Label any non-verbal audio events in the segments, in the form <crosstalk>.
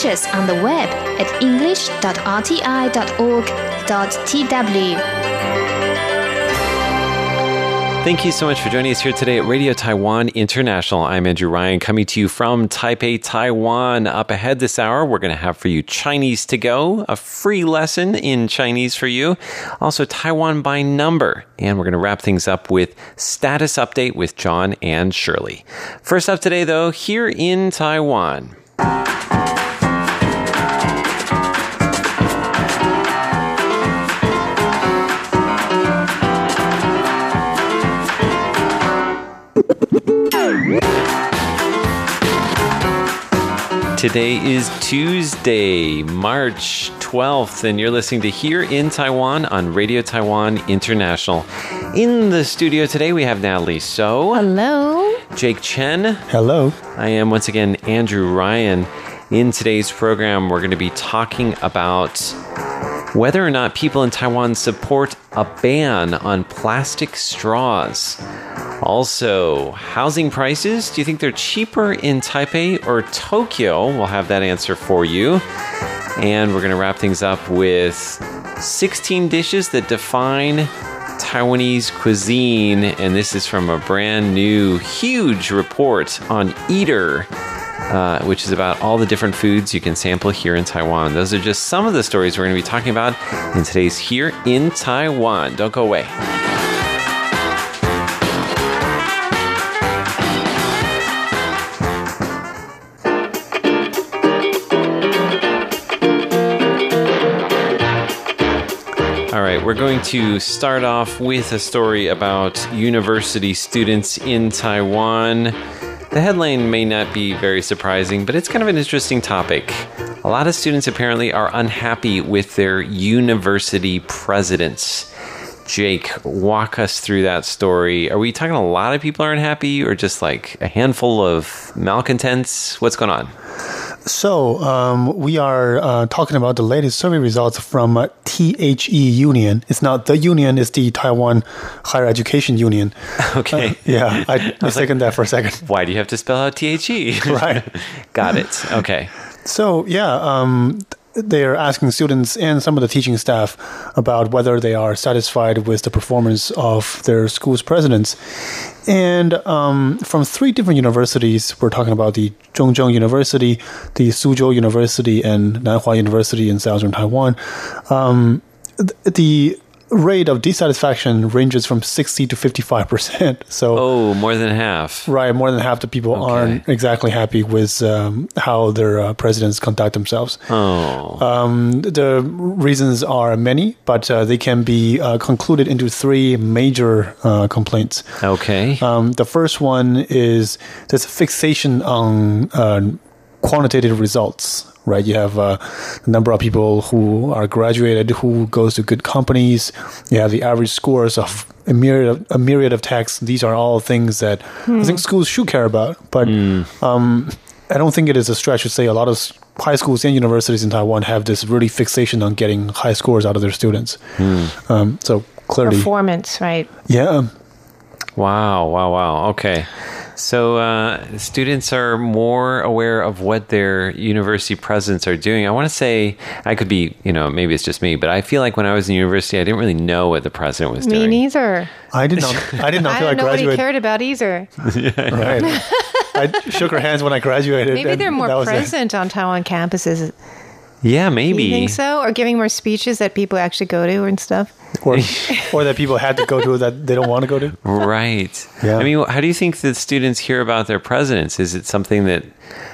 on the web at english.rti.org.tw. Thank you so much for joining us here today at Radio Taiwan International. I'm Andrew Ryan coming to you from Taipei, Taiwan. Up ahead this hour, we're going to have for you Chinese to go, a free lesson in Chinese for you, also Taiwan by number, and we're going to wrap things up with status update with John and Shirley. First up today, though, here in Taiwan. Today is Tuesday, March 12th, and you're listening to Here in Taiwan on Radio Taiwan International. In the studio today, we have Natalie So. Hello. Jake Chen. Hello. I am once again Andrew Ryan. In today's program, we're going to be talking about whether or not people in Taiwan support a ban on plastic straws. Also, housing prices. Do you think they're cheaper in Taipei or Tokyo? We'll have that answer for you. And we're going to wrap things up with 16 dishes that define Taiwanese cuisine. And this is from a brand new, huge report on Eater. Uh, which is about all the different foods you can sample here in Taiwan. Those are just some of the stories we're going to be talking about in today's Here in Taiwan. Don't go away. All right, we're going to start off with a story about university students in Taiwan. The headline may not be very surprising, but it's kind of an interesting topic. A lot of students apparently are unhappy with their university presidents. Jake, walk us through that story. Are we talking a lot of people are unhappy or just like a handful of malcontents? What's going on? So, um, we are uh, talking about the latest survey results from uh, THE Union. It's not the union, it's the Taiwan Higher Education Union. <laughs> Okay. Uh, yeah, I, <laughs> I second that for a second. <laughs> Why do you have to spell out THE? Right. Got it. Okay. So, yeah, um, they're asking students and some of the teaching staff about whether they are satisfied with the performance of their school's presidents. And um, from three different universities, we're talking about the Zhongzheng University, the Suzhou University, and Nanhua University in southern Taiwan. Um, the rate of dissatisfaction ranges from 60 to 55%. <laughs> So, Oh, more than half. right, more than half the people Okay. aren't exactly happy with um, how their uh, presidents conduct themselves. Oh. Um, the reasons are many, but uh, they can be uh, concluded into three major uh, complaints. Okay. Um, the first one is this fixation on uh, quantitative results. Right, you have uh, the number of people who are graduated, who goes to good companies. You have the average scores of a myriad of, a myriad of texts. These are all things that I think schools should care about. But um, I don't think it is a stretch to say a lot of high schools and universities in Taiwan have this really fixation on getting high scores out of their students. Um, so clearly, performance, right? yeah. Wow, wow, wow. Okay. So uh, students are more aware of what their university presidents are doing. I want to say, I could be, you know, maybe it's just me, but I feel like when I was in university, I didn't really know what the president was Me doing. neither. I did not. I did not <laughs> I feel I don't know what he graduated. cared about either. <laughs> Right. I shook her hands when I graduated. Maybe they're more that it. present on Taiwan campuses. Yeah, maybe. you think so? Or giving more speeches that people actually go to and stuff? Or, <laughs> or that people had to go to that they don't want to go to. Right. Yeah. I mean, how do you think that students hear about their presidents? Is it something that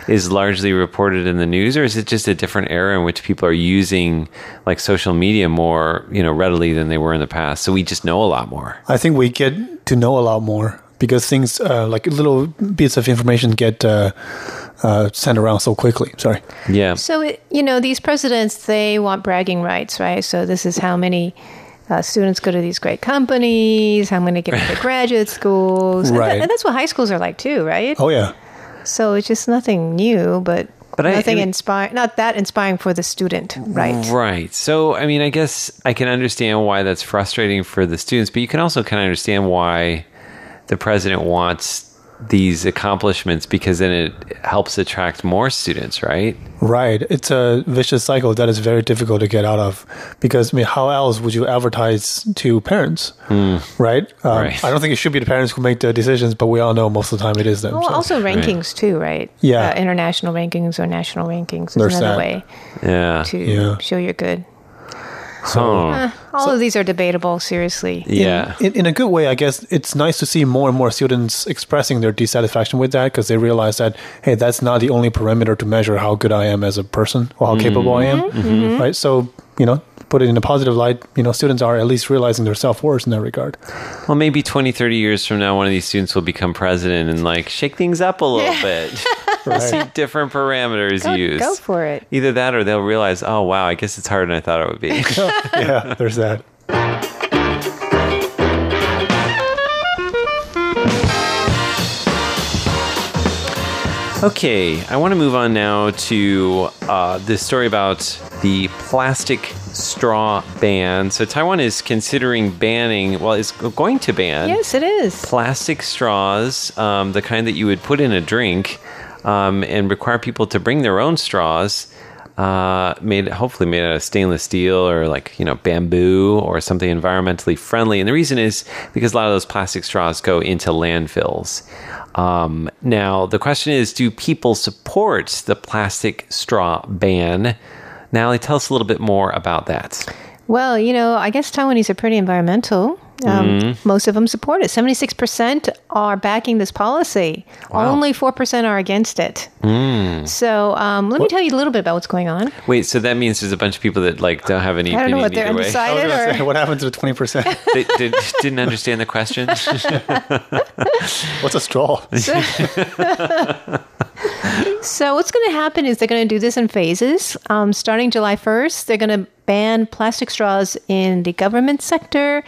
is largely reported in the news, or is it just a different era in which people are using like social media more, you know, readily than they were in the past? So we just know a lot more. I think we get to know a lot more because things uh, like little bits of information get uh, uh, sent around so quickly. Sorry. Yeah. So, it, you know, these presidents, they want bragging rights, right? So this is how many uh, students go to these great companies, how many get into <laughs> graduate schools. And, Right. and that's what high schools are like too, right? Oh yeah. So it's just nothing new, but, But I- nothing I mean- inspiring, not that inspiring for the student, right? Right. So, I mean, I guess I can understand why that's frustrating for the students, but you can also kind of understand why the president wants these accomplishments because then it helps attract more students, right? Right. It's a vicious cycle that is very difficult to get out of because, I mean, how else would you advertise to parents? Right? Um, Right. I don't think it should be the parents who make the decisions, but we all know most of the time it is them. Well, so- also rankings too, right? Yeah. Uh, international rankings or national rankings is There's another that. way Yeah. to Yeah. show you're good. Oh, All of these are debatable, seriously. yeah. in, in a good way, I guess it's nice to see more and more students expressing their dissatisfaction with that because they realize that, hey, that's not the only parameter to measure how good I am as a person or how capable I am. Mm-hmm. Right. So, you know, put it in a positive light, you know, students are at least realizing their self worth in that regard. Well, maybe 20, 30 years from now, one of these students will become president and like shake things up a little <laughs> bit. <laughs> <laughs> See different parameters Go, used. go for it. Either that or they'll realize, oh, wow, I guess it's harder than I thought it would be. <laughs> <laughs> yeah, there's that. Okay, I want to move on now to uh, this story about the plastic straw ban. So, Taiwan is considering banning, well, is going to ban Yes, it is. plastic straws, um, the kind that you would put in a drink, um, and require people to bring their own straws. Uh, made hopefully made out of stainless steel or like you know bamboo or something environmentally friendly. And the reason is because a lot of those plastic straws go into landfills. Um, now the question is, do people support the plastic straw ban? Natalie, tell us a little bit more about that. Well, you know, I guess Taiwanese are pretty environmental. Um, Most of them support it. 76% are backing this policy. Only 4% are against it. So um, let me tell you a little bit about what's going on. Wait, so that means there's a bunch of people that like don't have any I don't know what they're either way. Undecided or. say, what happens to the 20%? they <laughs> did, didn't understand the question. <laughs> What's a straw? <laughs> So what's going to happen is they're going to do this in phases. Um, starting July 1st, they're going to ban plastic straws in the government sector,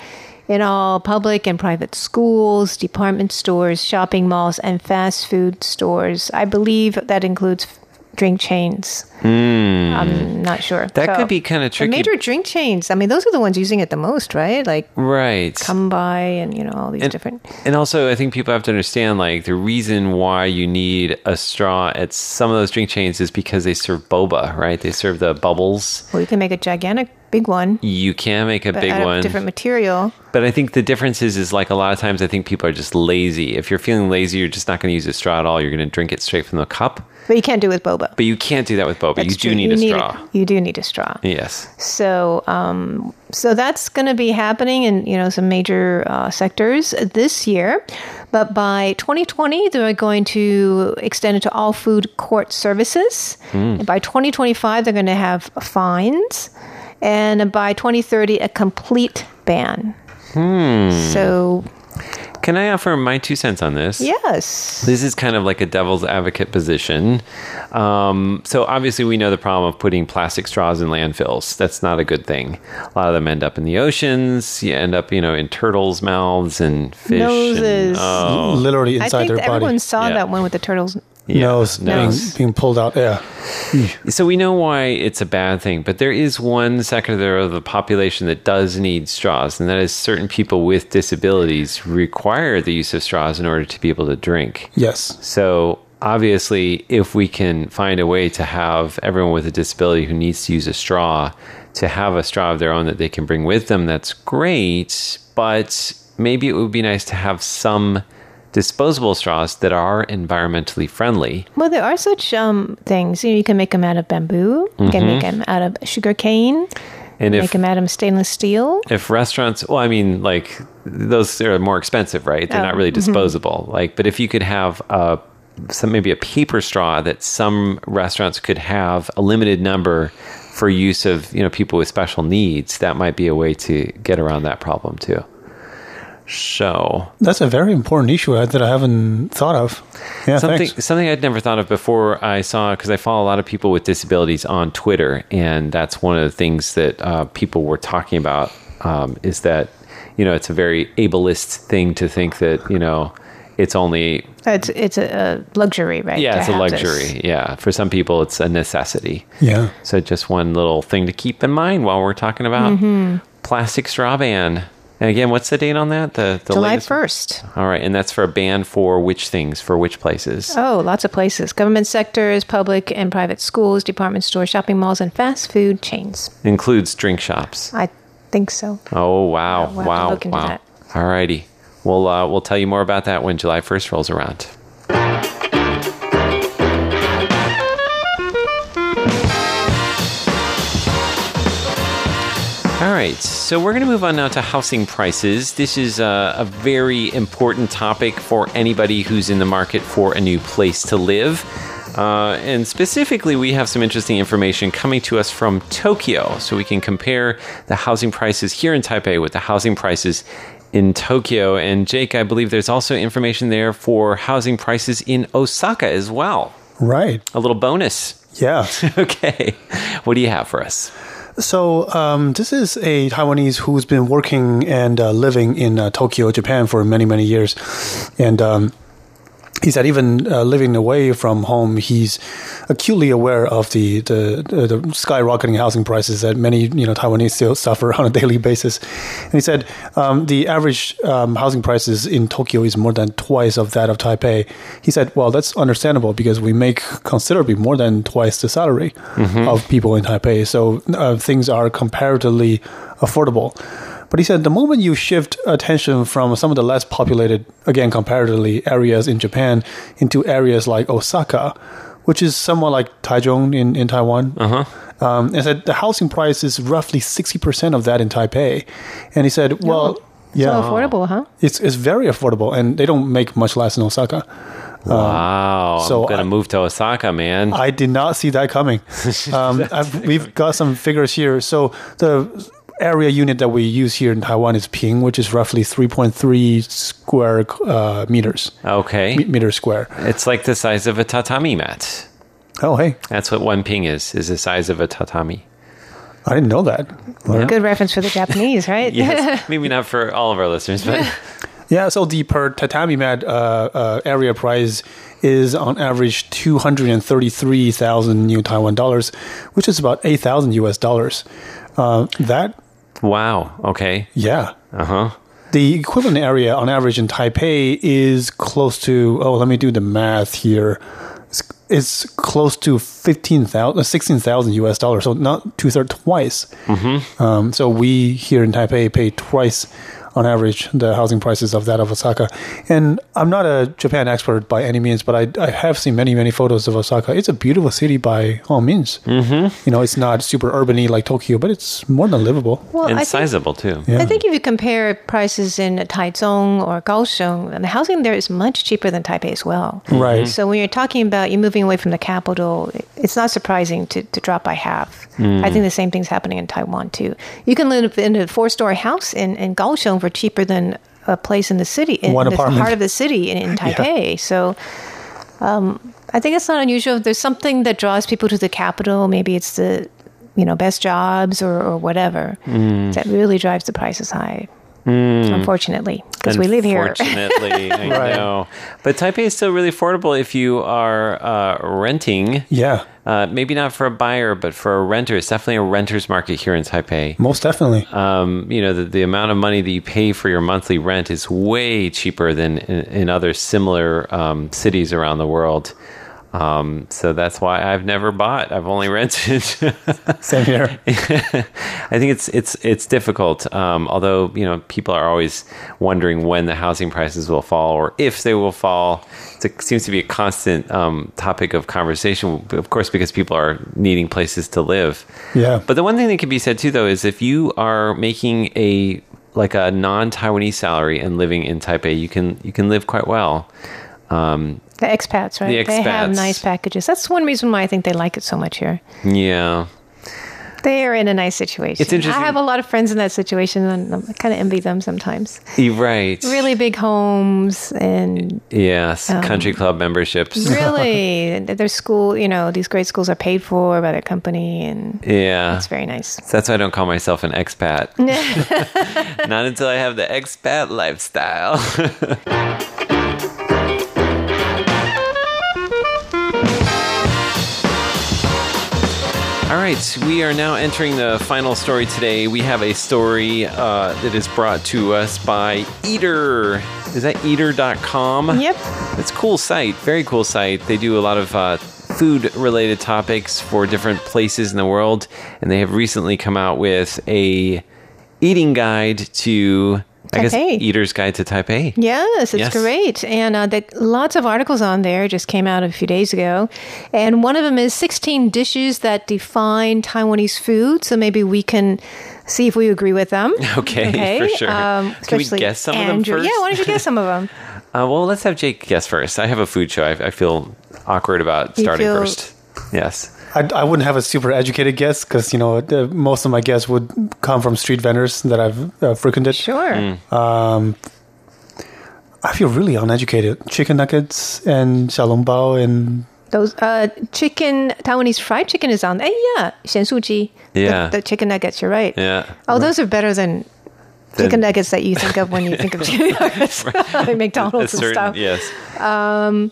in all public and private schools, department stores, shopping malls, and fast food stores. I believe that includes drink chains. Hmm. I'm not sure. That could be kinda tricky. major drink chains. I mean, those are the ones using it the most, right? Like right. Come by and you know all these and, different. and also, I think people have to understand like the reason why you need a straw at some of those drink chains is because they serve boba, right? They serve the bubbles. Well, you can make a gigantic big one, You can make a big of one. different material. But I think the difference is, is like a lot of times I think people are just lazy. If you're feeling lazy, you're just not going to use a straw at all. You're going to drink it straight from the cup. But you can't do it with boba. But you can't do that with boba. That's you do need you a need straw. you do need a straw. Yes. So, um, so that's going to be happening in you know some major uh, sectors this year, but by 2020 they're going to extend it to all food court services. And by 2025 they're going to have fines, and by 2030 a complete ban. Hmm. So Can I offer my two cents on this? yes, This is kind of like a devil's advocate position. Um, so obviously, we know the problem of putting plastic straws in landfills. That's not a good thing. A lot of them end up in the oceans. You end up, you know, in turtles' mouths and fish. and- Noses. oh, Literally I inside think their that everyone body. saw Yeah. that one with the turtles. Yeah, nose, being, being pulled out. Yeah. So we know why it's a bad thing, but there is one sector of the population that does need straws, and that is certain people with disabilities require the use of straws in order to be able to drink. Yes. So obviously, if we can find a way to have everyone with a disability who needs to use a straw to have a straw of their own that they can bring with them, that's great. But maybe it would be nice to have some disposable straws that are environmentally friendly. Well, there are such um, things. You, know, you can make them out of bamboo. You can make them out of sugar cane. And make if them out of stainless steel. if restaurants well i mean like those are more expensive right they're Oh, not really disposable like but if you could have a some maybe a paper straw that some restaurants could have a limited number for use of you know people with special needs that might be a way to get around that problem too so That's a very important issue that I haven't thought of. Yeah, something thanks. something I'd never thought of before. I saw because I follow a lot of people with disabilities on Twitter, and that's one of the things that uh, people were talking about. Um, is that you know it's a very ableist thing to think that you know it's only It's it's a, a luxury, right? yeah it's a have this. luxury yeah for some people it's a necessity Yeah. so just one little thing to keep in mind while we're talking about Mm-hmm. plastic straw ban And again, what's the date on that? The, the July 1st. All right, and that's for a ban for which things? For which places? Oh, lots of places. Government sectors, public and private schools, department stores, shopping malls, and fast food chains. Includes drink shops. I think so. Oh wow, we'll wow, wow. All righty. We'll uh, we'll tell you more about that when July first rolls around. Right, so we're going to move on now to housing prices. This is a, a very important topic for anybody who's in the market for a new place to live. Uh, and specifically, we have some interesting information coming to us from Tokyo. So we can compare the housing prices here in Taipei with the housing prices in Tokyo. And Jake, I believe there's also information there for housing prices in Osaka as well. Right. A little bonus. Yeah. <laughs> Okay. What do you have for us? So um, this is a Taiwanese who's been working and uh, living in uh, Tokyo, Japan, for many many years, and um, he said even uh, living away from home, he's acutely aware of the, the the skyrocketing housing prices that many you know Taiwanese still <laughs> suffer on a daily basis. And he said um, the average um, housing prices in Tokyo is more than twice of that of Taipei. He said, well, that's understandable because we make considerably more than twice the salary of people in Taipei, so uh, things are comparatively affordable. But he said the moment you shift attention from some of the less populated, again, comparatively, areas in Japan into areas like Osaka, which is somewhat like Taichung in, in Taiwan. Uh-huh. Um, and said the housing price is roughly 60% of that in Taipei. And he said, well, yeah. So affordable, huh? It's, it's very affordable, and they don't make much less in Osaka. wow. so I'm going to I- move to Osaka, man. I did not see that coming. <laughs> Um, I've, we've got some figures here. So the area unit that we use here in Taiwan is ping, which is roughly 3.3 square uh, meters, okay. me- meter square. It's like the size of a tatami mat. Oh, hey, That's what one ping is, is the size of a tatami. I didn't know that. Good reference for the Japanese, <laughs> right? Yes, <laughs> maybe not for all of our listeners, but <laughs> Yeah, so the per tatami mat uh, uh, area price is on average 233,000 new Taiwan dollars, which is about 8,000 US dollars. Uh, that, wow. Okay. yeah. Uh huh. The equivalent area on average in Taipei is close to, oh, let me do the math here. It's, it's close to 15,000, uh, 16,000 US dollars. So not two thirds, twice. Mm-hmm. Um, so we here in Taipei pay twice on average the housing prices of that of Osaka. And I'm not a Japan expert by any means, but I, I have seen many, many photos of Osaka. It's a beautiful city by all means. Mm-hmm. You know, it's not super urban like Tokyo, but it's more than livable. Well, And I think, sizable, too. Yeah. I think if you compare prices in Taichung or Kaohsiung, the housing there is much cheaper than Taipei as well. Right. So when you're talking about you moving away from the capital, it's not surprising to, to drop by half. I think the same thing's happening in Taiwan too. You can live in a four story house in, in Kaohsiung for cheaper than a place in the city, in One the apartment. heart of the city in, in <laughs> Taipei. So um, I think it's not unusual. There's something that draws people to the capital. Maybe it's the you know best jobs or, or whatever that really drives the prices high. Unfortunately, because we live here. Unfortunately, I <laughs> Right. know. But Taipei is still really affordable if you are uh, renting. Yeah, Uh, maybe not for a buyer, but for a renter. It's definitely a renter's market here in Taipei. most definitely. Um, you know, the, the amount of money that you pay for your monthly rent is way cheaper than in, in other similar um, cities around the world. Um, so that's why I've never bought. I've only <laughs> rented. Same here. <laughs> I think it's it's it's difficult. Um, although you know people are always wondering when the housing prices will fall or if they will fall. It seems to be a constant um, topic of conversation. Of course, because people are needing places to live. Yeah. But the one thing that can be said too, though, is if you are making a like a non-Taiwanese salary and living in Taipei, you can you can live quite well. Um, The expats, right? The They have nice packages. That's one reason why I think they like it so much here. yeah. They are in a nice situation. It's interesting- I have a lot of friends in that situation, and I kind of envy them sometimes. Right. Really big homes, and Yes. Um, Country club memberships. <laughs> really, their school. You know, these great schools are paid for by their company, and Yeah. it's very nice. That's why I don't call myself an expat. <laughs> <laughs> Not until I have the expat lifestyle. All right, we are now entering the final story today. We have a story uh, that is brought to us by Eater. Is that eater.com? Yep. It's a cool site, very cool site. They do a lot of uh, food related topics for different places in the world, and they have recently come out with a eating guide to I guess. Eater's Guide to Taipei. Yes, it's Yes. great. And uh, the, lots of articles on there just came out a few days ago. And one of them is 16 dishes that define Taiwanese food. So maybe we can see if we agree with them. <laughs> Okay, for sure. Um, Can we guess some of them first? Yeah, why don't you guess some of them? <laughs> Uh, well, let's have Jake guess first. I have a food show. I, I feel awkward about starting feel- first. Yes. I, I wouldn't have a super educated guess because you know most of my guests would come from street vendors that I've uh, frequented. Sure. Mm. Um, I feel really uneducated. Chicken nuggets and xiaolong bao and those uh, chicken Taiwanese fried chicken is on. Hey, yeah, shensuji. Yeah, the, the chicken nuggets. You're right. Yeah. Oh, right. those are better than chicken nuggets that you think of when you think of <laughs> chicken nuggets, <laughs> like McDonald's certain, and stuff. Yes. Um,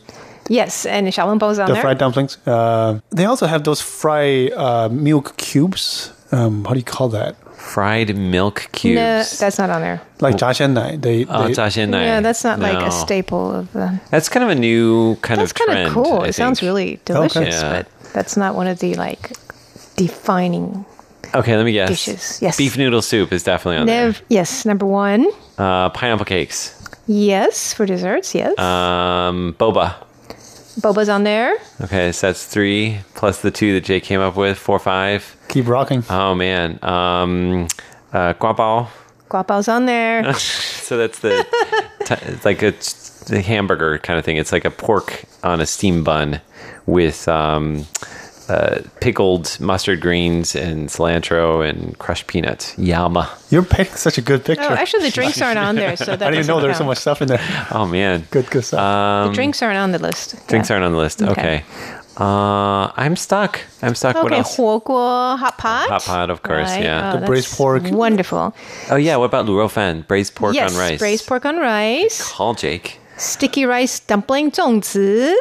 Yes, and Shaolin on the there. fried dumplings. Uh, they also have those fry uh, milk cubes. Um, how do you call that? Fried milk cubes. No, that's not on there. Like jiaxianai. They, they, oh, jiaxianai. Yeah, that's not no. like a staple of the. That's kind of a new kind that's of. That's kind of cool. I it think. sounds really delicious, okay. yeah. but that's not one of the like defining. Okay, let me guess. Dishes. Yes. Beef noodle soup is definitely on Nev- there. Yes, number one. Uh, pineapple cakes. Yes, for desserts. Yes. Um, boba boba's on there. Okay, so that's three plus the two that Jay came up with. Four, five. keep rocking. Oh man. Um, uh, guabao. Guabao's on there. <laughs> So that's the <laughs> t- it's like a, the hamburger kind of thing. It's like a pork on a steam bun with um, uh, pickled mustard greens and cilantro and crushed peanuts. Yama. You're picking such a good picture. Oh, actually, the drinks aren't on there, so <laughs> that I didn't know there's so much stuff in there. Oh man, good, good stuff. Um, the drinks aren't on the list. Drinks yeah. aren't on the list. Okay. okay. Uh, I'm stuck. I'm stuck. Okay, what else? Huoguo, hot pot. Hot pot, of course. Right. Yeah, oh, the braised pork. Wonderful. Oh yeah, what about luo fan? Braised pork yes, on rice. braised pork on rice. Call Jake. Sticky rice dumpling, 粽子.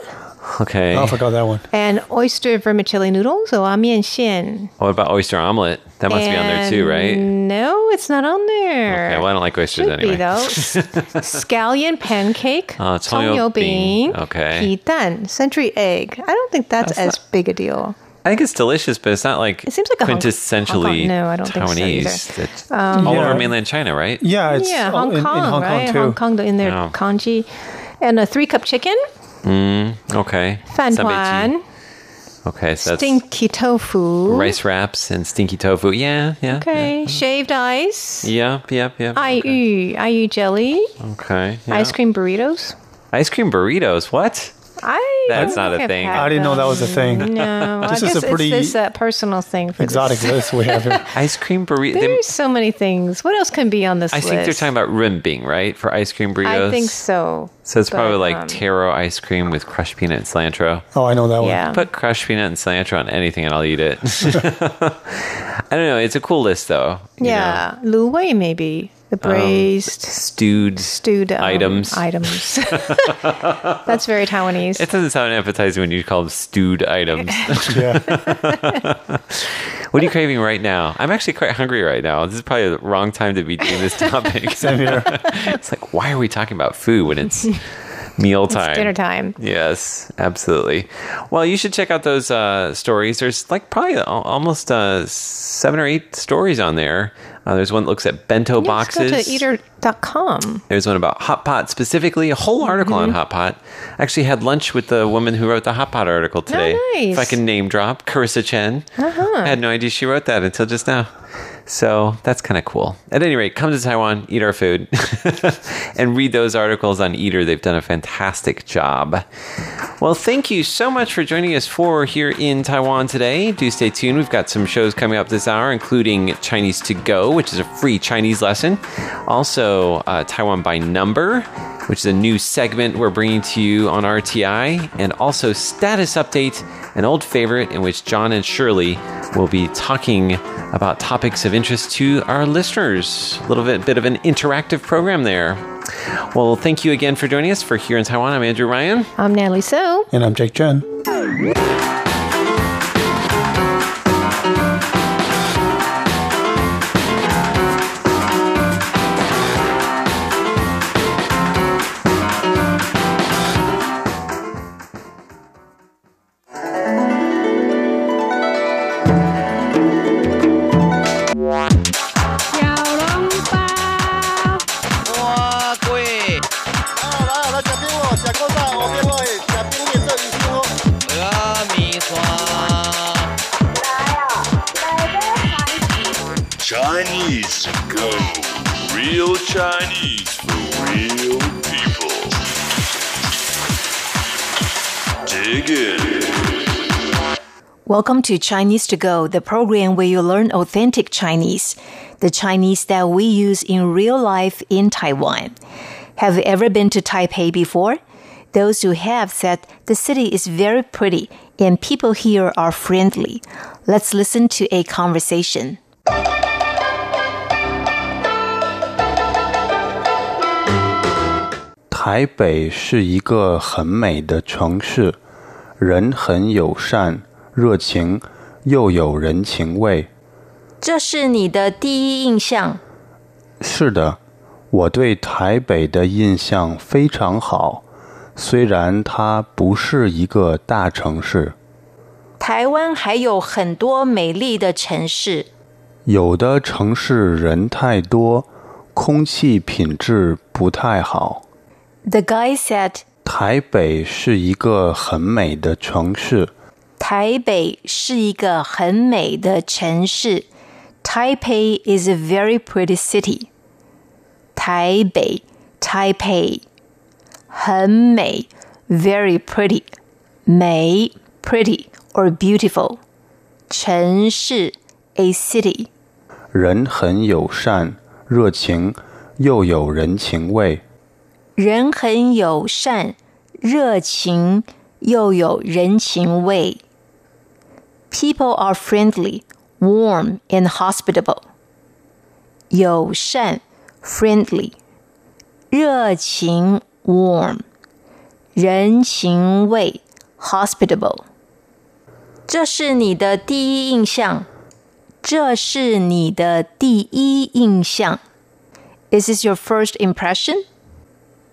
Okay. I forgot that one. And oyster vermicelli noodles or mian xian. What about oyster omelet? That must be on there too, right? No, it's not on there. Okay, well, I don't like oysters Should anyway. Be, though. <laughs> Scallion pancake, uh, bean, okay. pitan, century egg. I don't think that's, that's as not- big a deal. I think it's delicious, but it's not like it seems like quintessentially Hong Kong, no, I don't Taiwanese. Think so um, all yeah. over mainland China, right? Yeah, yeah, Hong Kong, in, in Hong right? Kong too. Hong Kong in their oh. no. congee, and a three cup chicken. Mm, okay. fan tuan, Okay, so stinky tofu. rice wraps and stinky tofu. Yeah, yeah. Okay, shaved ice. Yep, yep, yep. Aiyu, aiyu jelly, Okay. yeah. ice cream burritos. Ice cream burritos. What? I That's don't a thing. I didn't know that was a thing. No, <laughs> This I is a pretty it's this uh, personal thing for Exotic This. list we have here. <laughs> Ice cream burrito. There's so many things. What else can be on this I list? think they're talking about runbing, right? For ice cream burritos. I think so. So it's probably like um, taro ice cream with crushed peanut and cilantro. Oh, I know that one. Yeah. Put crushed peanut and cilantro on anything and I'll eat it. <laughs> I don't know. It's a cool list though. you know. Yeah, Lu Wei maybe the braised Stewed. stewed um, items. Items. <laughs> <laughs> That's very Taiwanese. It doesn't sound appetizing when you call them stewed items. <laughs> Yeah. what are you craving right now? I'm actually quite hungry right now. This is probably the wrong time to be doing this topic. Same here. it's like, why are we talking about food when it's meal time? dinner time. Yes, absolutely. Well, you should check out those uh, stories. There's like probably almost uh, seven or eight stories on there. Uh, there's one that looks at bento Yes, boxes. go to eater.com. There's one about hot pot specifically, a whole article Mm-hmm. on hot pot. I actually had lunch with the woman who wrote the hot pot article today. Oh, nice. If I can name drop, Carissa Chen. Uh-huh. I had no idea she wrote that until just now. So that's kind of cool. At any rate, come to Taiwan, eat our food, <laughs> and read those articles on Eater. They've done a fantastic job. Well, thank you so much for joining us for here in Taiwan today. Do stay tuned. We've got some shows coming up this hour, including Chinese to Go, which is a free Chinese lesson. Also, uh, Taiwan by Number, which is a new segment we're bringing to you on RTI, and also Status Update, an old favorite in which John and Shirley will be talking about topics of interest to our listeners. A little bit, bit of an interactive program there. Well, thank you again for joining us for Here in Taiwan. I'm Andrew Ryan. I'm Natalie So. And I'm Jake Chen. Real Chinese for real people. Dig in. Welcome to Chinese to Go, the program where you learn authentic Chinese, the Chinese that we use in real life in Taiwan. Have you ever been to Taipei before? Those who have said the city is very pretty and people here are friendly. Let's listen to a conversation. 台北是一个很美的城市，人很友善、热情，又有人情味。这是你的第一印象。是的，我对台北的印象非常好，虽然它不是一个大城市。台湾还有很多美丽的城市，有的城市人太多，空气品质不太好。The guy said, 台北是一个很美的城市，台北是一个很美的城市。Taipei is a very pretty city. 台北 Taipei 很美 very pretty 美 pretty or beautiful 城市 a city 人很友善、热情，又有人情味。 "人很友善热情又有人情味 People are friendly, warm, and hospitable. 友善 friendly 热情 warm 人情味 hospitable 这是你的第一印象。这是你的第一印象。Is this your first impression?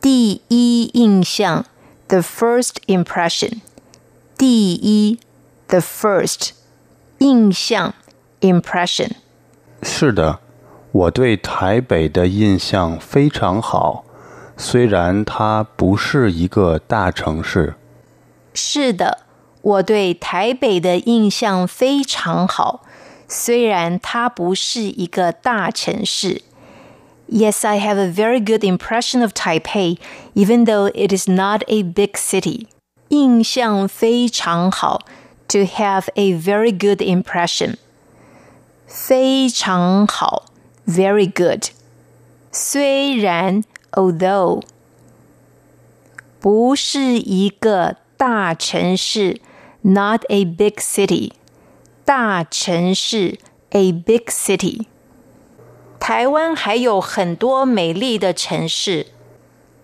第一印象 the first impression 第一 the first 印象 impression 是的，我对台北的印象非常好，虽然它不是一个大城市。是的，我对台北的印象非常好，虽然它不是一个大城市。 Yes, I have a very good impression of Taipei, even though it is not a big city. 印象非常好，to have a very good impression. 非常好，very good. 虽然，although 不是一个大城市，not a big city。大城市，a big city。 台湾还有很多美丽的城市。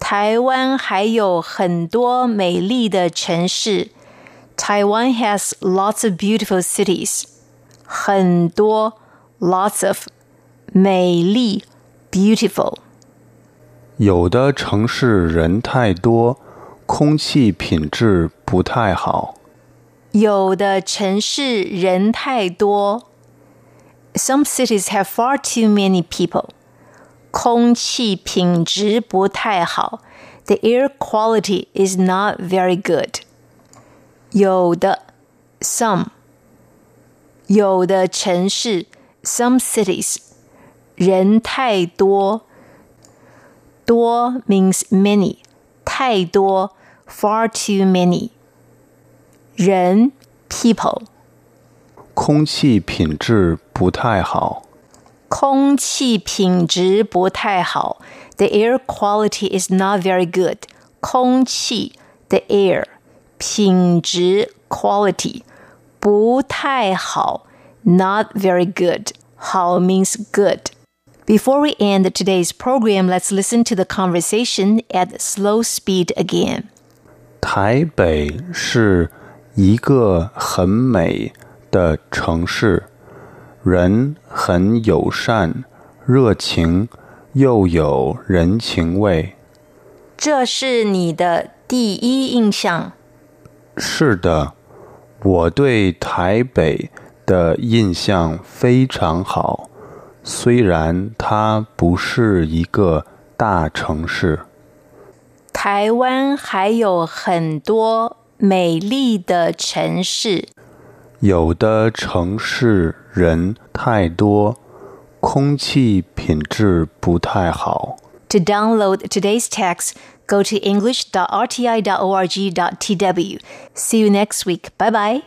台湾还有很多美丽的城市。Taiwan has lots of beautiful cities. 很多，lots of，美丽，beautiful。有的城市人太多，空气品质不太好。有的城市人太多。Some cities have far too many people. 空气品质不太好。The air quality is not very good. 有的，some。有的城市，some cities，人太多。多 means many，太多，far too many。人 people， 空气品质不太好。空气品质不太好。The air quality is not very good. 空气 the air 品质 quality 不太好 not very good. 好 means good. Before we end today's program, let's listen to the conversation at slow speed again. 台北是一个很美 的城市，人很友善、热情，又有人情味。这是你的第一印象。是的，我对台北的印象非常好，虽然它不是一个大城市。台湾还有很多美丽的城市。有的城市人太多， 空气品质不太好。 To download today's text, go to english.rti.org.tw. See you next week. Bye bye.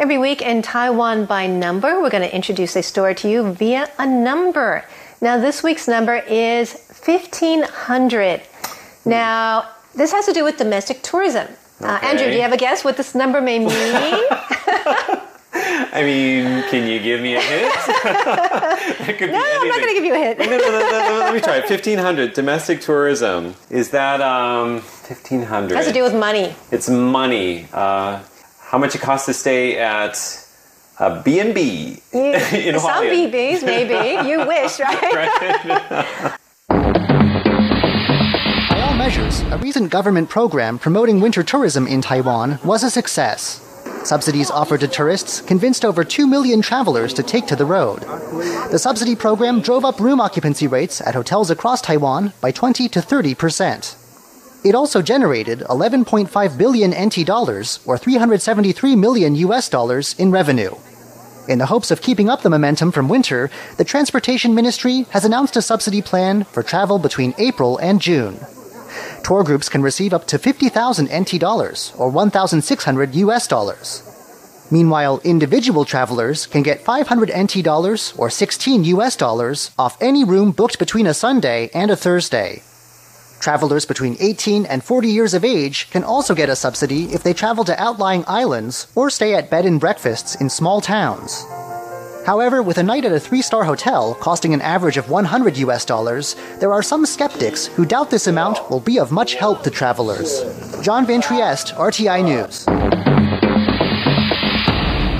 Every week in Taiwan by number, we're going to introduce a story to you via a number. Now, this week's number is 1500. Now, this has to do with domestic tourism. Uh, Andrew, do you have a guess what this number may mean? <laughs> I mean, can you give me a hint? <laughs> could no, I'm not going to give you a hint. no, no, no, no, let me try it. 1500, domestic tourism. Is that, um, 1500? It has to do with money. It's money. Uh, how much it costs to stay at uh, a B&B You, <laughs> in some Hualien. BBs, maybe. You <laughs> wish, right? By all measures, a recent government program promoting winter tourism in Taiwan was a success. Subsidies offered to tourists convinced over 2 million travelers to take to the road. The subsidy program drove up room occupancy rates at hotels across Taiwan by 20 to 30 percent. It also generated 11.5 billion NT dollars, or 373 million US dollars, in revenue. In the hopes of keeping up the momentum from winter, the Transportation Ministry has announced a subsidy plan for travel between April and June. Tour groups can receive up to 50,000 NT dollars, or 1,600 US dollars. Meanwhile, individual travelers can get 500 NT dollars, or 16 US dollars, off any room booked between a Sunday and a Thursday. Travelers between 18 and 40 years of age can also get a subsidy if they travel to outlying islands or stay at bed and breakfasts in small towns. However, with a night at a three star hotel costing an average of 100 US dollars, there are some skeptics who doubt this amount will be of much help to travelers. John Van Trieste, RTI News.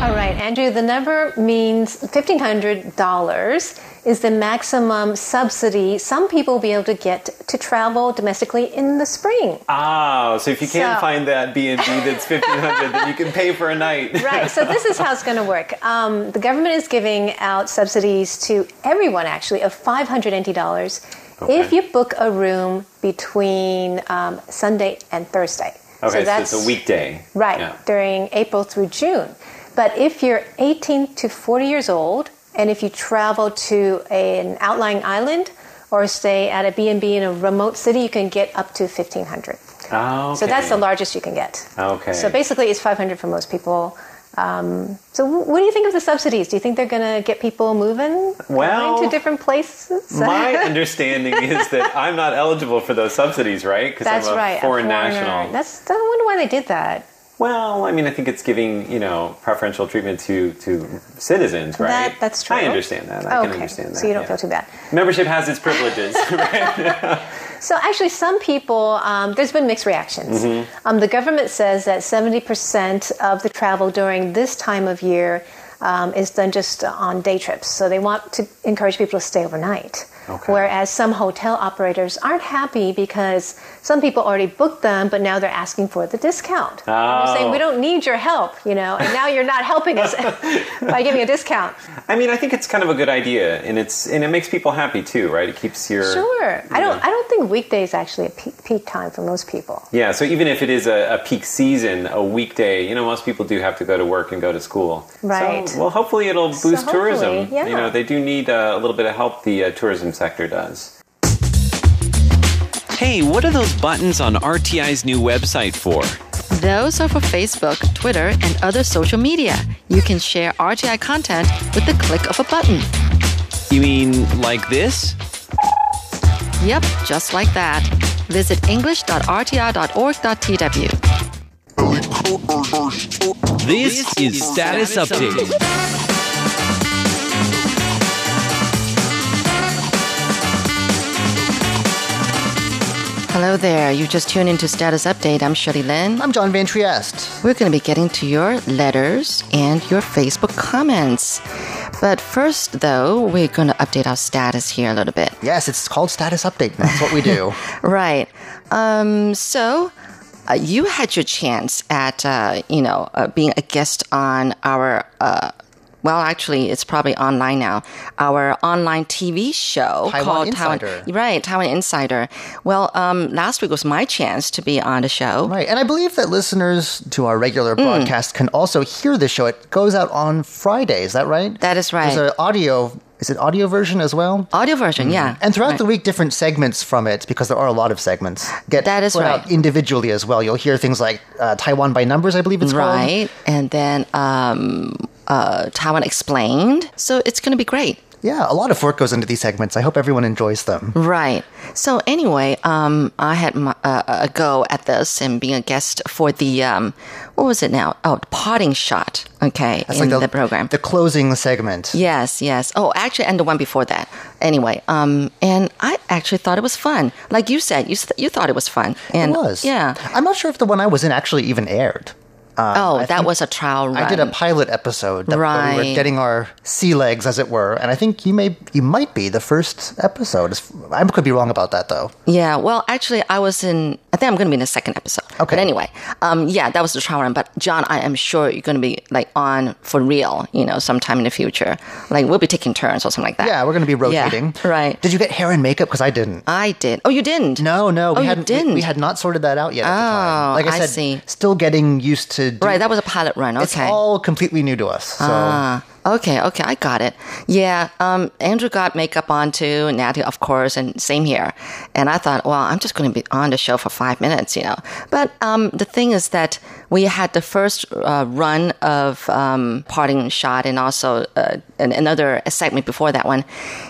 All right, Andrew, the number means $1,500 is the maximum subsidy some people will be able to get to travel domestically in the spring. Ah, so if you can't So- find that B&B that's 1500 then you can pay for a night. <laughs> Right, so this is how it's going to work. Um, the government is giving out subsidies to everyone, actually, of 500 NT dollars if you book a room between um, Sunday and Thursday. Okay, so, it's a weekday. Right, Yeah. during April through June. But if you're 18 to 40 years old, and if you travel to an outlying island or stay at a B&B in a remote city, you can get up to 1500 Oh, So that's the largest you can get. Okay. So basically, it's 500 for most people. Um, so what do you think of the subsidies? Do you think they're going to get people moving Well, to different places? <laughs> My understanding is that I'm not eligible for those subsidies, right? Because I'm a right. foreign foreigner. national. That's I wonder why they did that. Well, I mean, I think it's giving you know preferential treatment to to citizens, right? That- that's true. I understand that. I okay. can understand that. So you don't yeah. feel too bad. Membership has its privileges, <laughs> right? So actually, some people, um, there's been mixed reactions. Mm-hmm. Um, the government says that 70% of the travel during this time of year um, is done just on day trips. So they want to encourage people to stay overnight. Okay. Whereas some hotel operators aren't happy because some people already booked them, but now they're asking for the discount. And They're saying, Oh. we don't need your help, you know, and now you're not helping us <laughs> by giving a discount. I mean, I think it's kind of a good idea, and it's and it makes people happy too, right? It keeps your Sure. I don't. I don't think weekdays actually a peak, peak time for most people. Yeah, so even if it is a, a peak season, a weekday, you know, most people do have to go to work and go to school. Right. So, well, hopefully it'll So boost tourism. yeah. You know, they do need uh, a little bit of help. The uh, tourism sector does. Hey, what are those buttons on RTI's new website for? Those are for Facebook, Twitter, and other social media. You can share RTI content with the click of a button. You mean like this? Yep, just like that. Visit english.rti.org.tw. This is Status Update. Hello there. You just tuned into Status Update. I'm Shirley Lin. I'm John Van Trieste. We're going to be getting to your letters and your Facebook comments. But first, though, we're going to update our status here a little bit. Yes, it's called Status Update. That's what we do. <laughs> Right. Um, so, uh, you had your chance at, uh, you know, uh, being a guest on our, uh, well, actually, it's probably online now. Our online TV show Taiwan called Insider. Taiwan, right? Taiwan Insider. Well, um, last week was my chance to be on the show. Right. And I believe that listeners to our regular broadcast can also hear the show. It goes out on Friday. Is that right? That is right. There's an audio. Is it audio version as well? Audio version, yeah. And throughout Right. the week, different segments from it, because there are a lot of segments, get That is put out individually as well. You'll hear things like uh, Taiwan by numbers, I believe it's called. right? And then um, uh, Taiwan Explained. So it's going to be great. Yeah, a lot of work goes into these segments. I hope everyone enjoys them. Right. So anyway, um, I had my, uh, a go at this and being a guest for the um, what was it now? Oh, the parting shot. Okay, That's in like the, program. The closing segment. Yes, yes. Oh, actually, and the one before that. Anyway, um, and I actually thought it was fun. Like you said, you you thought it was fun. And it was. Yeah. I'm not sure if the one I was in actually even aired. Uh, oh, I that was a trial run. I did a pilot episode that where we were Right. getting our sea legs, as it were, and I think you may you might be the first episode. I could be wrong about that though. Yeah, well, actually, I was in. I think I'm going to be in the second episode. Okay. But anyway, um, yeah, that was the trial run. But John, I am sure you're going to be like on for real. You know, sometime in the future. Like we'll be taking turns or something like that. Yeah, we're going to be rotating. Yeah, right. Did you get hair and makeup? Because I didn't. I did. Oh, you didn't? No, no, we Oh, you hadn't. we- didn't? We, had not sorted that out yet. At the time. Oh, Like I I said, see. still getting used to. Do, Right, that was a pilot run. Okay. It's all completely new to us. So Ah, okay, okay, I got it. Yeah, um, Andrew got makeup on too, Natty, of course, and same here. And I thought, well, I'm just going to be on the show for five minutes, you know. But um, the thing is that we had the first uh, run of um, parting shot and also uh, an, another segment before that one.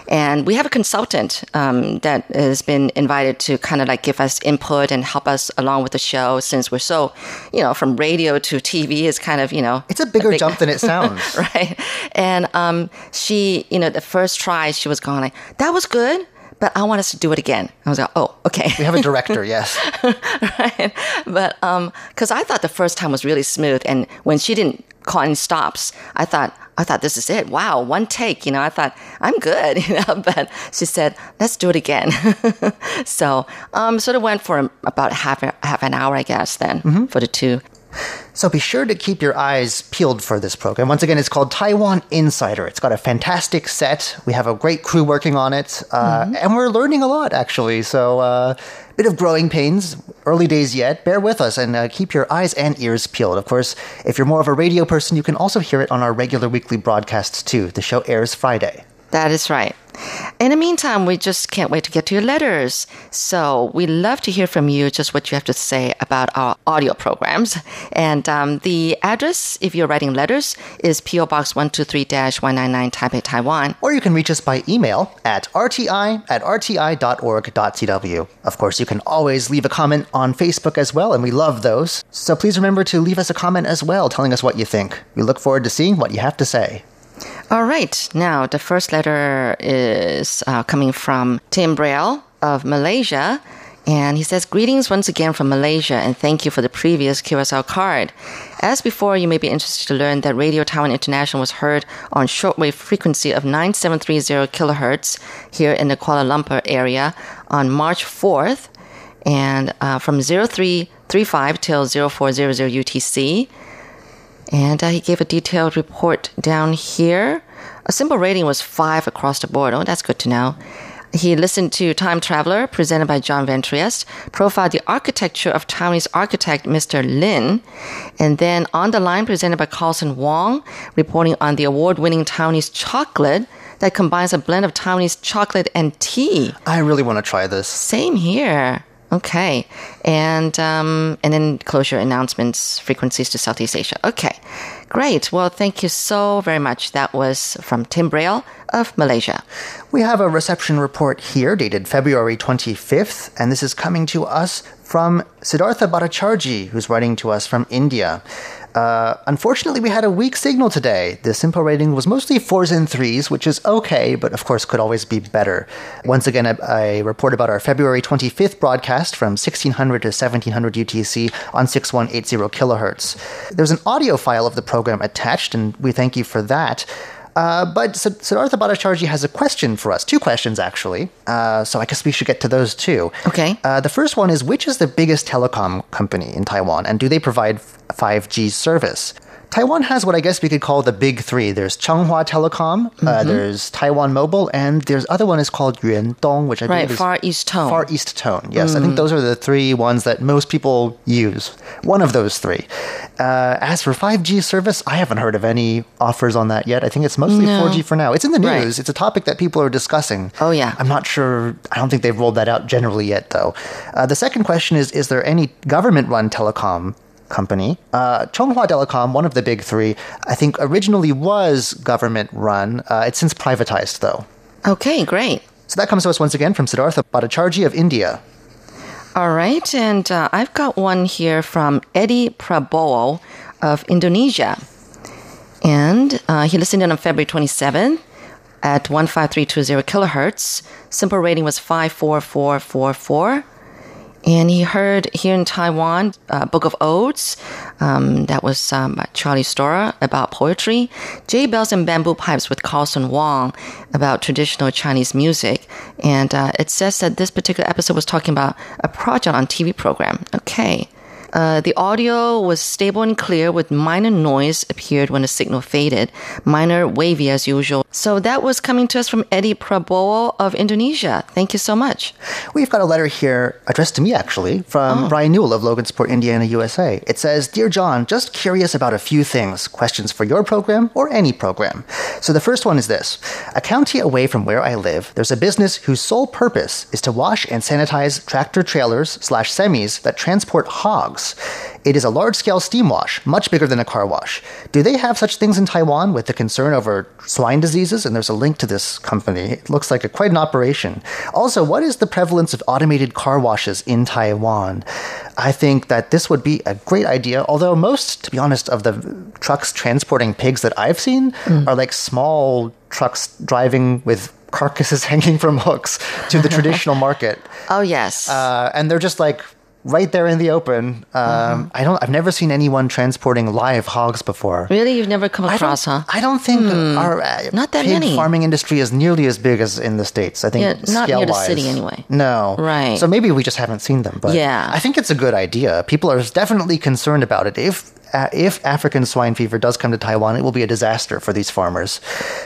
And we have a consultant um, that has been invited to kind of like give us input and help us along with the show since we're so, you know, from radio to TV is kind of, you know, it's a bigger big- jump than it <laughs> sounds. right? And um, she, you know, the first try, she was going like, "That was good." But I want us to do it again. I was like, oh, okay. We have a director, <laughs> yes. right? But because I thought the first time was really smooth, and when she didn't call any stops, I thought I thought this is it. Wow, one take. You know, I thought I'm good. <laughs> You know, but she said, let's do it again. <laughs> so um, sort of went for about half a, half an hour, I guess. Then for the two. So be sure to keep your eyes peeled for this program. Once again, it's called Taiwan Insider. It's got a fantastic set. We have a great crew working on it, uh, and we're learning a lot actually. So a uh, bit of growing pains, early days yet. Bear with us and uh, keep your eyes and ears peeled. Of course, if you're more of a radio person, you can also hear it on our regular weekly broadcasts too. The show airs Friday. That is right. In the meantime, we just can't wait to get to your letters. So we love to hear from you, just what you have to say about our audio programs. And um, the address, if you're writing letters, is PO Box 123-199 Taipei, Taiwan. Or you can reach us by email at rti at rti.org.tw. Of course, you can always leave a comment on Facebook as well, and we love those. So please remember to leave us a comment as well, telling us what you think. We look forward to seeing what you have to say. All right. Now, the first letter is uh, coming from Tim Braille of Malaysia. And he says, Greetings once again from Malaysia, and thank you for the previous QSL card. As before, you may be interested to learn that Radio Taiwan International was heard on shortwave frequency of 9730 kilohertz here in the Kuala Lumpur area on March 4th, and uh, from 0335 till 0400 UTC. And uh, he gave a detailed report down here. A simple rating was five across the board. Oh, that's good to know. He listened to Time Traveler, presented by John Van Trieste, profiled the architecture of Taiwanese architect Mr. Lin, and then On the Line, presented by Carlson Wong, reporting on the award-winning Taiwanese chocolate that combines a blend of Taiwanese chocolate and tea. I really want to try this. Same here. Okay, and um, and then closure announcements, frequencies to Southeast Asia. Okay, great. Well, thank you so very much. That was from Tim Braille of Malaysia. We have a reception report here dated February 25th, and this is coming to us from Siddhartha Bhattacharjee, who's writing to us from India. Uh, unfortunately, we had a weak signal today. The simple rating was mostly fours and threes, which is okay, but of course could always be better. Once again, I, I report about our February 25th broadcast from 1600 to 1700 UTC on 6180 kilohertz. There's an audio file of the program attached, and we thank you for that. Uh, but Sid- Siddhartha Bhattacharjee has a question for us, two questions actually. Uh, so I guess we should get to those too. Okay. Uh, the first one is which is the biggest telecom company in Taiwan, and do they provide 5G service? Taiwan has what I guess we could call the big three. There's Chunghwa Telecom, Mm-hmm. uh, there's Taiwan Mobile, and there's other one is called Yuan Yuandong, which I Right, believe is Far East Tone. Far East Tone. Yes, I think those are the three ones that most people use. One of those three. Uh, as for 5G service, I haven't heard of any offers on that yet. I think it's mostly No. 4G for now. It's in the Right. news. It's a topic that people are discussing. Oh, yeah. I'm not sure. I don't think they've rolled that out generally yet, though. Uh, the second question is Is there any government run telecom company? Uh, Chunghwa Telecom, one of the big three, I think originally was government run. Uh, it's since privatized, though. Okay, great. So that comes to us once again from Siddhartha Bhattacharjee of India. All right, and uh, I've got one here from Eddie Prabowo of Indonesia. And uh, he listened in on February 27th at 15320 kilohertz. Simple rating was 54444. And he heard here in Taiwan, uh, Book of Odes, um, that was um, by Charlie Stora about poetry. Jade Bells and Bamboo Pipes with Carlson Wong about traditional Chinese music. And uh, it says that this particular episode was talking about a project on TV program. Okay. Uh, the audio was stable and clear with minor noise appeared when the signal faded. Minor wavy as usual. So that was coming to us from Eddie Prabowo of Indonesia. Thank you so much. We've got a letter here addressed to me, actually, from Brian Newell of Logansport, Indiana, USA. It says Dear John, just curious about a few things. Questions for your program or any program. So the first one is this A county away from where I live, there's a business whose sole purpose is to wash and sanitize tractor trailers slash semis that transport hogs. It is a large scale steam wash, much bigger than a car wash. Do they have such things in Taiwan with the concern over swine diseases? And there's a link to this company. It looks like a, quite an operation. Also, what is the prevalence of automated car washes in Taiwan? I think that this would be a great idea, although most, to be honest, of the trucks transporting pigs that I've seen are like small trucks driving with carcasses <laughs> hanging from hooks to the <laughs> traditional market. Oh, yes. Uh, and they're just like right there in the open. Um, I don't. I've never seen anyone transporting live hogs before. really? You've never come across, don't, huh? I don't think our uh, Not that pig many. farming industry is nearly as big as in the states. I think Yeah, not near the scale-wise. city anyway. No, Right. So maybe we just haven't seen them. But Yeah. I think it's a good idea. People are definitely concerned about it. If uh, if African swine fever does come to Taiwan, it will be a disaster for these farmers.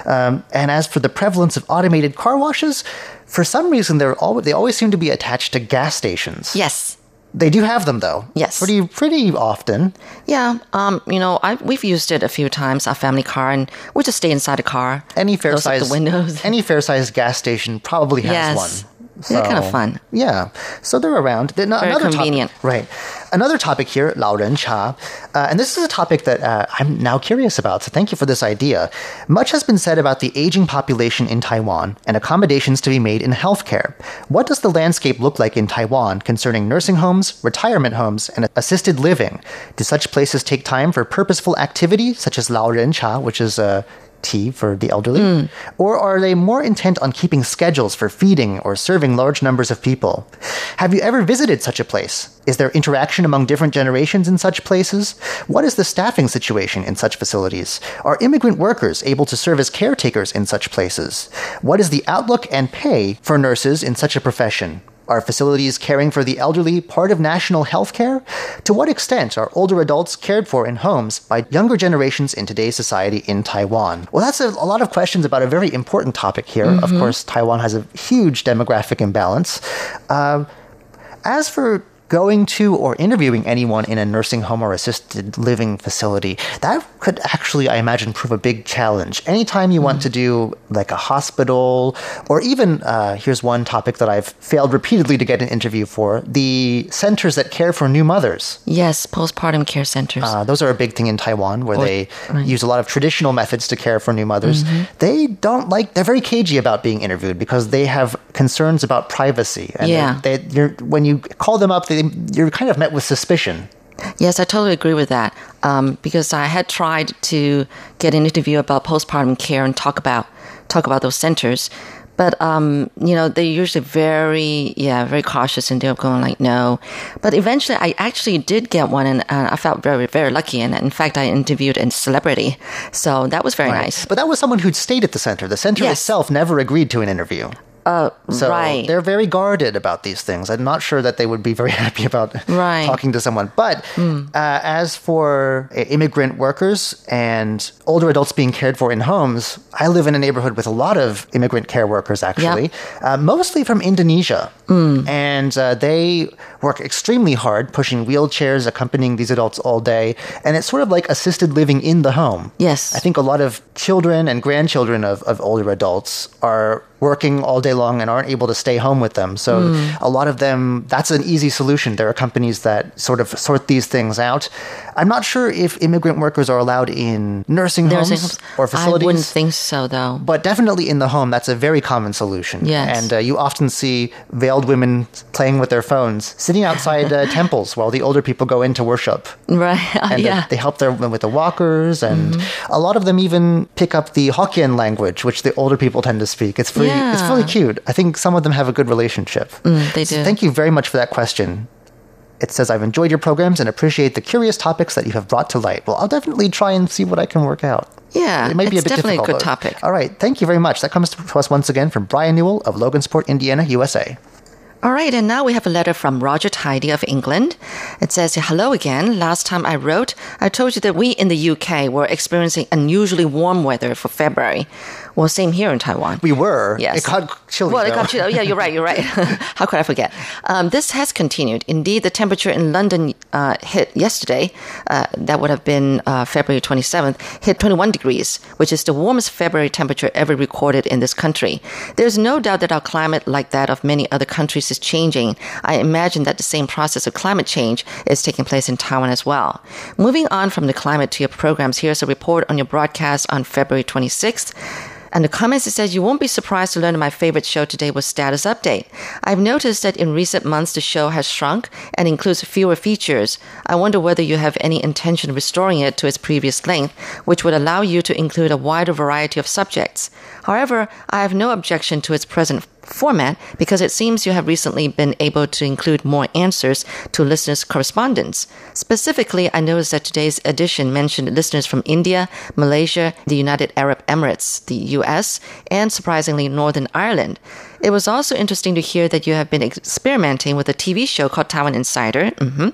Um, and as for the prevalence of automated car washes, for some reason they're they always seem to be attached to gas stations. Yes. They do have them though. Yes. Pretty pretty often. Yeah. Um, you know, I we've used it a few times, our family car, and we just stay inside the car. Any fair size the windows. Any fair sized gas station probably has Yes. one. They're kind of fun. Yeah, so they're around. Then Very another topic- convenient. right? another topic here, Lao Ren Cha, uh, and this is a topic that uh, I'm now curious about, so thank you for this idea. Much has been said about the aging population in Taiwan and accommodations to be made in healthcare. What does the landscape look like in Taiwan concerning nursing homes, retirement homes, and assisted living? Do such places take time for purposeful activity, such as Lao Ren Cha, which is a uh, tea for the elderly? Hmm. Or are they more intent on keeping schedules for feeding or serving large numbers of people? Have you ever visited such a place? Is there interaction among different generations in such places? What is the staffing situation in such facilities? Are immigrant workers able to serve as caretakers in such places? What is the outlook and pay for nurses in such a profession? Are facilities caring for the elderly part of national health care? To what extent are older adults cared for in homes by younger generations in today's society in Taiwan? Well, that's a, a lot of questions about a very important topic here. Of course, Taiwan has a huge demographic imbalance. Um, as for going to or interviewing anyone in a nursing home or assisted living facility, that could actually, I imagine, prove a big challenge. Anytime you want to do like a hospital, or even uh, here's one topic that I've failed repeatedly to get an interview for the centers that care for new mothers. Yes, postpartum care centers. Uh, those are a big thing in Taiwan where Or- they right. use a lot of traditional methods to care for new mothers. Mm-hmm. They don't like, they're very cagey about being interviewed because they have concerns about privacy. And Yeah. they, when you call them up, they, you're kind of met with suspicion. Yes, I totally agree with that. Um, because I had tried to get an interview about postpartum care and talk about talk about those centers, but um, you know they're usually very yeah very cautious and they're going like no. But eventually, I actually did get one, and uh, I felt very very lucky. And in fact, I interviewed a celebrity, so that was very nice. But that was someone who'd stayed at the center. The center Yes. itself never agreed to an interview. Uh, So right. they're very guarded about these things. I'm not sure that they would be very <laughs> happy about Right. Talking to someone. But uh, as for uh, immigrant workers and older adults being cared for in homes, I live in a neighborhood with a lot of immigrant care workers, actually, uh, mostly from Indonesia. Hmm. And uh, they work extremely hard, pushing wheelchairs, accompanying these adults all day. And it's sort of like assisted living in the home. Yes. I think a lot of children and grandchildren of, of older adults are working all day long and aren't able to stay home with them. So hmm. a lot of them, that's an easy solution. There are companies that sort of sort these things out. I'm not sure if immigrant workers are allowed in nursing, Nursing homes, homes. or facilities. I wouldn't think so, though. but definitely in the home, that's a very common solution. Yes. And uh, you often see veiled women playing with their phones, sitting outside uh, <laughs> temples while the older people go in to worship Right? and <laughs> yeah. they, they help their with the walkers, and a lot of them even pick up the Hokkien language, which the older people tend to speak. It's pretty, it's really cute. I think some of them have a good relationship. they So do. thank you very much for that question. It says, I've enjoyed your programs and appreciate the curious topics that you have brought to light. Well, I'll definitely try and see what I can work out. Yeah, It might be a it's bit definitely a good though. topic. All right. Thank you very much. That comes to us once again from Brian Newell of Logansport, Indiana, USA. All right, and now we have a letter from Roger Tidy of England. It says, Hello again. Last time I wrote, I told you that we in the UK were experiencing unusually warm weather for February. Well, same here in Taiwan. We were. Yes. It got chilly. Well, it though. got chilly. Oh, yeah, you're right. You're right. <laughs> <laughs> How could I forget? Um, this has continued. Indeed, the temperature in London uh, hit yesterday. Uh, that would have been uh, February 27th. Hit 21 degrees, which is the warmest February temperature ever recorded in this country. There's no doubt that our climate, like that of many other countries, is changing. I imagine that the same process of climate change is taking place in Taiwan as well. Moving on from the climate to your programs, here's a report on your broadcast on February 26th. And the comments it says, You won't be surprised to learn my favorite show today was Status Update. I've noticed that in recent months the show has shrunk and includes fewer features. I wonder whether you have any intention of restoring it to its previous length, which would allow you to include a wider variety of subjects. However, I have no objection to its present format because it seems you have recently been able to include more answers to listeners' correspondence. Specifically, I noticed that today's edition mentioned listeners from India, Malaysia, the United Arab Emirates, the US, and surprisingly, Northern Ireland. It was also interesting to hear that you have been experimenting with a TV show called Taiwan Insider. hmm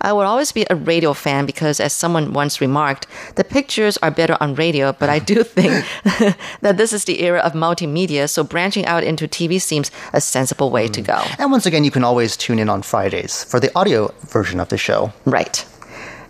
I will always be a radio fan because, as someone once remarked, the pictures are better on radio, but I do <laughs> think <laughs> that this is the era of multimedia, so branching out into TV seems a sensible way to go. And once again, you can always tune in on Fridays for the audio version of the show. Right.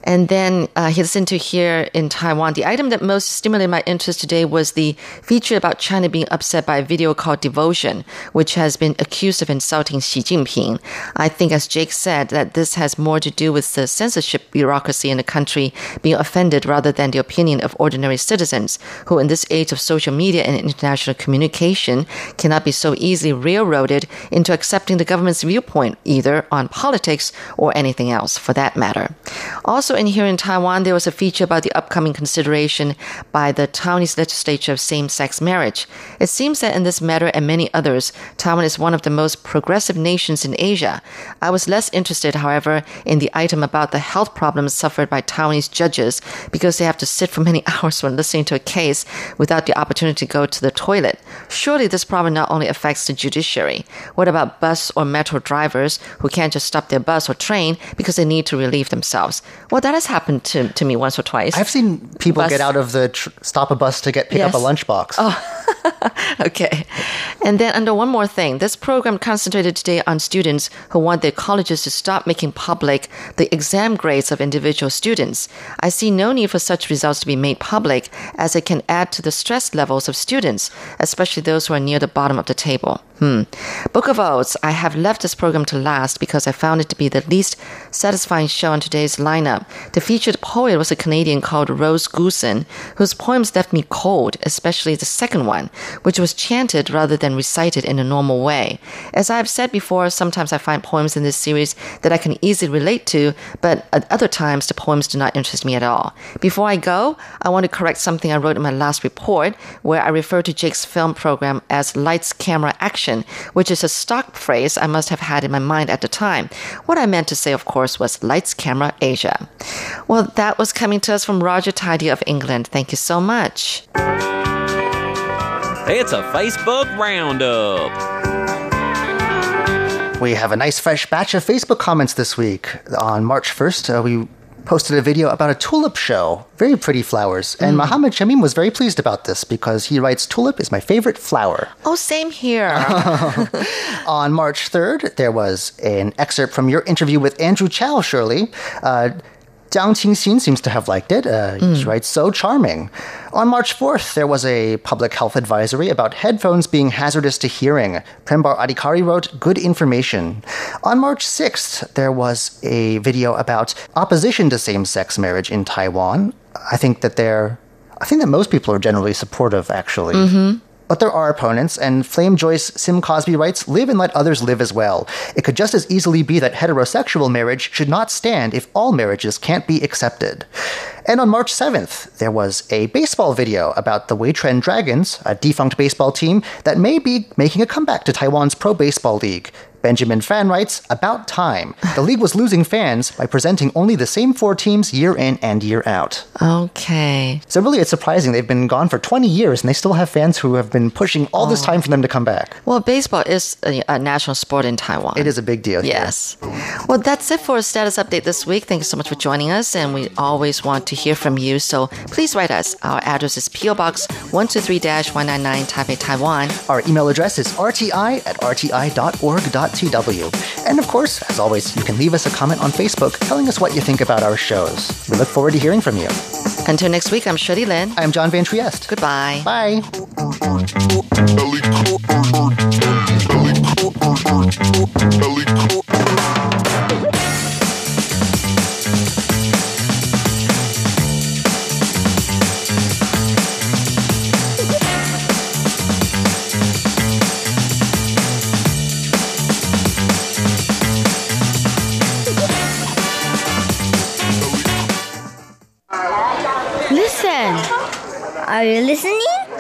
And then uh, he listened to here in Taiwan. The item that most stimulated my interest today was the feature about China being upset by a video called Devotion, which has been accused of insulting Xi Jinping. I think, as Jake said, that this has more to do with the censorship bureaucracy in the country being offended rather than the opinion of ordinary citizens, who in this age of social media and international communication cannot be so easily railroaded into accepting the government's viewpoint, either on politics or anything else for that matter. Also, in here in Taiwan, there was a feature about the upcoming consideration by the Taiwanese legislature of same sex marriage. It seems that in this matter and many others, Taiwan is one of the most progressive nations in Asia. I was less interested, however, in the item about the health problems suffered by Taiwanese judges because they have to sit for many <laughs> hours when listening to a case without the opportunity to go to the toilet. Surely this problem not only affects the judiciary. What about bus or metro drivers who can't just stop their bus or train because they need to relieve themselves? Well, that has happened to, to me once or twice. I've seen people Bus- get out of the tr- stop a bus to get pick up a Yes. lunchbox. Oh. <laughs> Okay. And then under one more thing, this program concentrated today on students who want their colleges to stop making public the exam grades of individual students. I see no need for such results to be made public as it can add to the stress levels of students, especially those who are near the bottom of the table. Hmm. Book of Odes. I have left this program to last because I found it to be the least satisfying show on today's lineup. The featured poet was a Canadian called Rose Goosen, whose poems left me cold, especially the second one, which was chanted rather than recited in a normal way. As I've said before, sometimes I find poems in this series that I can easily relate to, but at other times the poems do not interest me at all. Before I go, I want to correct something I wrote in my last report, where I referred to Jake's film program as Lights, Camera, Action which is a stock phrase I must have had in my mind at the time. What I meant to say, of course, was Lights Camera Asia. Well, that was coming to us from Roger Tidy of England. Thank you so much. It's a Facebook roundup. We have a nice fresh batch of Facebook comments this week. On March 1st, uh, we posted a video about a tulip show. Very pretty flowers. And Mohammed Shamim was very pleased about this because he writes, Tulip is my favorite flower. Oh, same here. <laughs> On March 3rd, there was an excerpt from your interview with Andrew Chow, Shirley. Uh, Jiang Qingxin seems to have liked it. Uh, He writes, so charming. On March 4th, there was a public health advisory about headphones being hazardous to hearing. Prembar Adhikari wrote, good information. On March 6th, there was a video about opposition to same sex marriage in Taiwan. I think that they're, I think that most people are generally supportive, actually. But there are opponents, and Flame Joyce Sim Cosby writes, Live and let others live as well. It could just as easily be that heterosexual marriage should not stand if all marriages can't be accepted. And on March 7th, there was a baseball video about the Wei Chuan Dragons, a defunct baseball team that may be making a comeback to Taiwan's Pro Baseball League. Benjamin Fan writes, About time. The league was losing fans by presenting only the same four teams year in and year out. okay. So really, it's surprising. They've been gone for 20 years and they still have fans who have been pushing all this time for them to come back. Well, baseball is a, a national sport in Taiwan. It is a big deal. here. Yes. Well, that's it for a status update this week. Thank you so much for joining us, and we always want to hear from you. So please write us. Our address is PO Box 123-199 Taipei, Taiwan. Our email address is rti at rti.org.tw. And of course, as always, you can leave us a comment on Facebook telling us what you think about our shows. We look forward to hearing from you. Until next week, I'm Shirley Lin. I am John Van Trieste. Goodbye. Bye.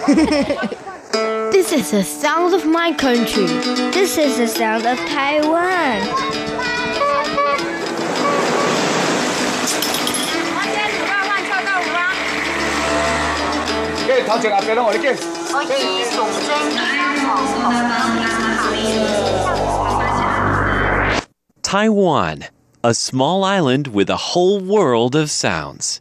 <laughs> this is the sound of my country. This is the sound of Taiwan. Taiwan, a small island with a whole world of sounds.